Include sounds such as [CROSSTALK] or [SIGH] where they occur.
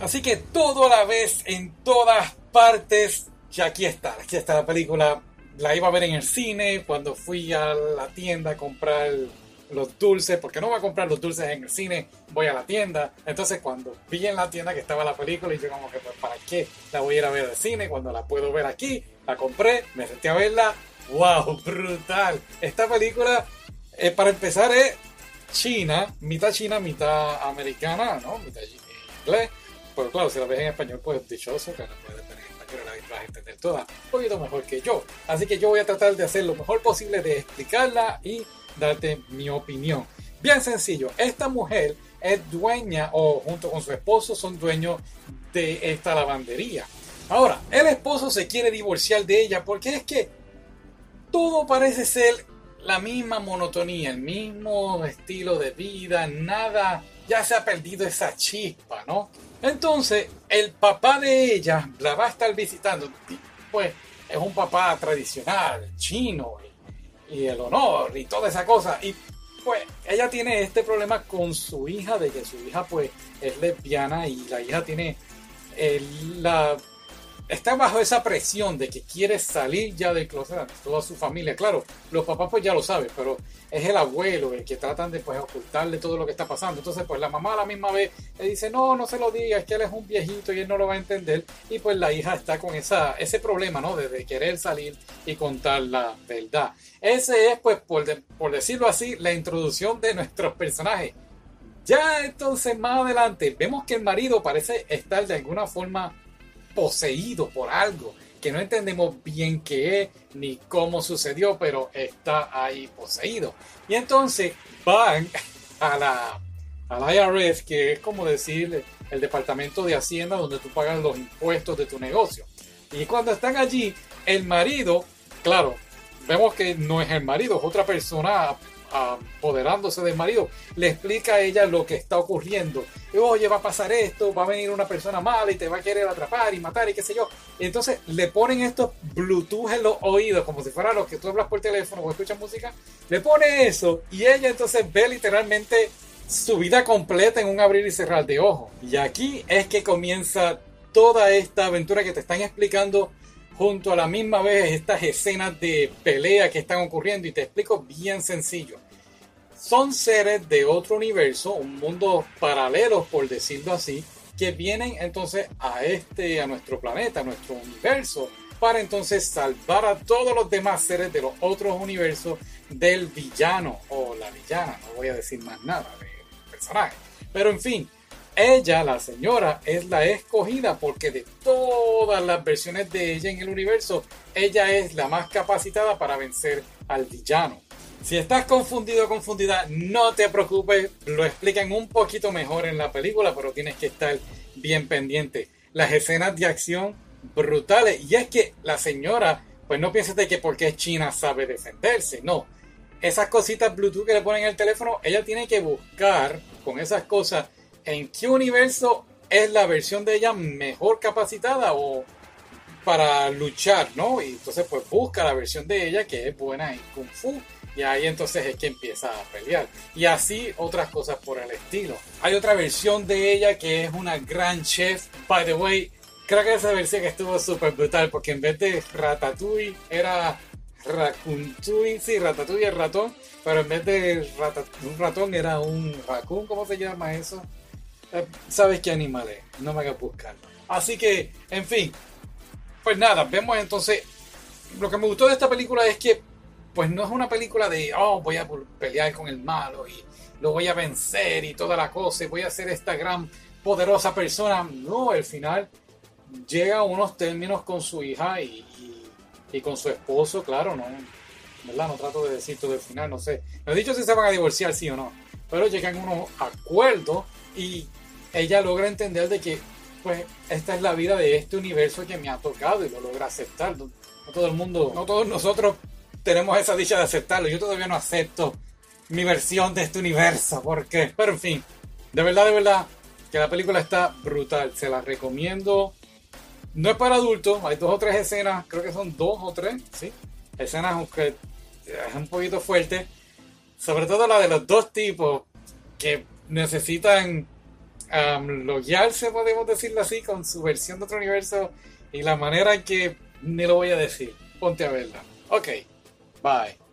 Así que todo a la vez, en todas partes, ya aquí está, aquí está la película. La iba a ver en el cine cuando fui a la tienda a comprar los dulces, porque no voy a comprar los dulces en el cine, voy a la tienda. Entonces cuando vi en la tienda que estaba la película y yo como que pues, para qué la voy a ir a ver al cine cuando la puedo ver aquí, la compré, me senté a verla, wow, [LAUGHS] brutal. Esta película, eh, para empezar, es china, mitad china, mitad americana, ¿no? Mitad inglés. Pero claro, si la ves en español, pues dichoso que la puedes tener en español la vas a entender toda un poquito mejor que yo. Así que yo voy a tratar de hacer lo mejor posible de explicarla y darte mi opinión. Bien sencillo, esta mujer es dueña o junto con su esposo son dueños de esta lavandería. Ahora, el esposo se quiere divorciar de ella porque es que todo parece ser la misma monotonía, el mismo estilo de vida, nada, ya se ha perdido esa chispa, ¿no? Entonces, el papá de ella la va a estar visitando, pues es un papá tradicional, chino, y el honor y toda esa cosa. Y pues ella tiene este problema con su hija, de que su hija pues es lesbiana y la hija tiene la está bajo esa presión de que quiere salir ya del closet toda su familia. Claro, los papás pues ya lo saben, pero es el abuelo el que tratan de pues ocultarle todo lo que está pasando. Entonces pues la mamá a la misma vez le dice, no, no se lo diga, es que él es un viejito y él no lo va a entender. Y pues la hija está con esa, ese problema, ¿no? De, querer salir y contar la verdad. Ese es pues, por, por decirlo así, la introducción de nuestros personajes. Ya entonces más adelante vemos que el marido parece estar de alguna forma poseído por algo que no entendemos bien qué es ni cómo sucedió, pero está ahí poseído. Y entonces van [LAUGHS] a la, a IRS, que es como decir el departamento de Hacienda donde tú pagas los impuestos de tu negocio. Y cuando están allí, el marido, claro, vemos que no es el marido, es otra persona apoderándose del marido, le explica a ella lo que está ocurriendo. Oye, va a pasar esto, va a venir una persona mala y te va a querer atrapar y matar y qué sé yo. Entonces le ponen estos Bluetooth en los oídos, como si fuera lo que tú hablas por teléfono o escuchas música. Le pone eso y ella entonces ve literalmente su vida completa en un abrir y cerrar de ojos. Y aquí es que comienza toda esta aventura que te están explicando junto a la misma vez estas escenas de pelea que están ocurriendo y te explico bien sencillo. Son seres de otro universo, un mundo paralelo por decirlo así, que vienen entonces a este, a nuestro planeta, a nuestro universo, para entonces salvar a todos los demás seres de los otros universos del villano o la villana. No voy a decir más nada de personaje. Pero en fin, ella, la señora, es la escogida porque de todas las versiones de ella en el universo, ella es la más capacitada para vencer al villano. Si estás confundido o confundida, no te preocupes, lo explican un poquito mejor en la película, pero tienes que estar bien pendiente. Las escenas de acción brutales. Y es que la señora, pues no pienses de que porque es china sabe defenderse, no. Esas cositas Bluetooth que le ponen en el teléfono, ella tiene que buscar con esas cosas en qué universo es la versión de ella mejor capacitada o para luchar, ¿no? Y entonces pues busca la versión de ella que es buena en Kung Fu y ahí entonces es que empieza a pelear. Y así otras cosas por el estilo. Hay otra versión de ella que es una gran chef. By the way, creo que esa versión estuvo súper brutal porque en vez de Ratatouille era Ratatouille, sí, Ratatouille el ratón, pero en vez de un ratón era un raccoon, ¿cómo se llama eso? Eh, sabes qué animal es, no me hagas buscar. Así que, en fin, pues nada, vemos entonces, lo que me gustó de esta película es que, pues no es una película de, oh, voy a pelear con el malo y lo voy a vencer y toda la cosa y voy a ser esta gran poderosa persona. No, al final llega a unos términos con su hija y, y, con su esposo, claro, no, ¿verdad? No trato de decir todo el final, no sé. No he dicho si se van a divorciar, sí o no, pero llegan unos acuerdos y ella logra entender de que pues esta es la vida de este universo que me ha tocado y lo logra aceptar. No, todo el mundo, no todos nosotros tenemos esa dicha de aceptarlo. Yo todavía no acepto mi versión de este universo, porque, pero en fin, de verdad, de verdad, que la película está brutal. Se la recomiendo. No es para adultos, hay dos o tres escenas, creo que son dos o tres, sí. Escenas aunque es un poquito fuerte. Sobre todo la de los dos tipos que necesitan um, loguearse, podemos decirlo así, con su versión de otro universo y la manera en que ni lo voy a decir. Ponte a verla. Ok, bye.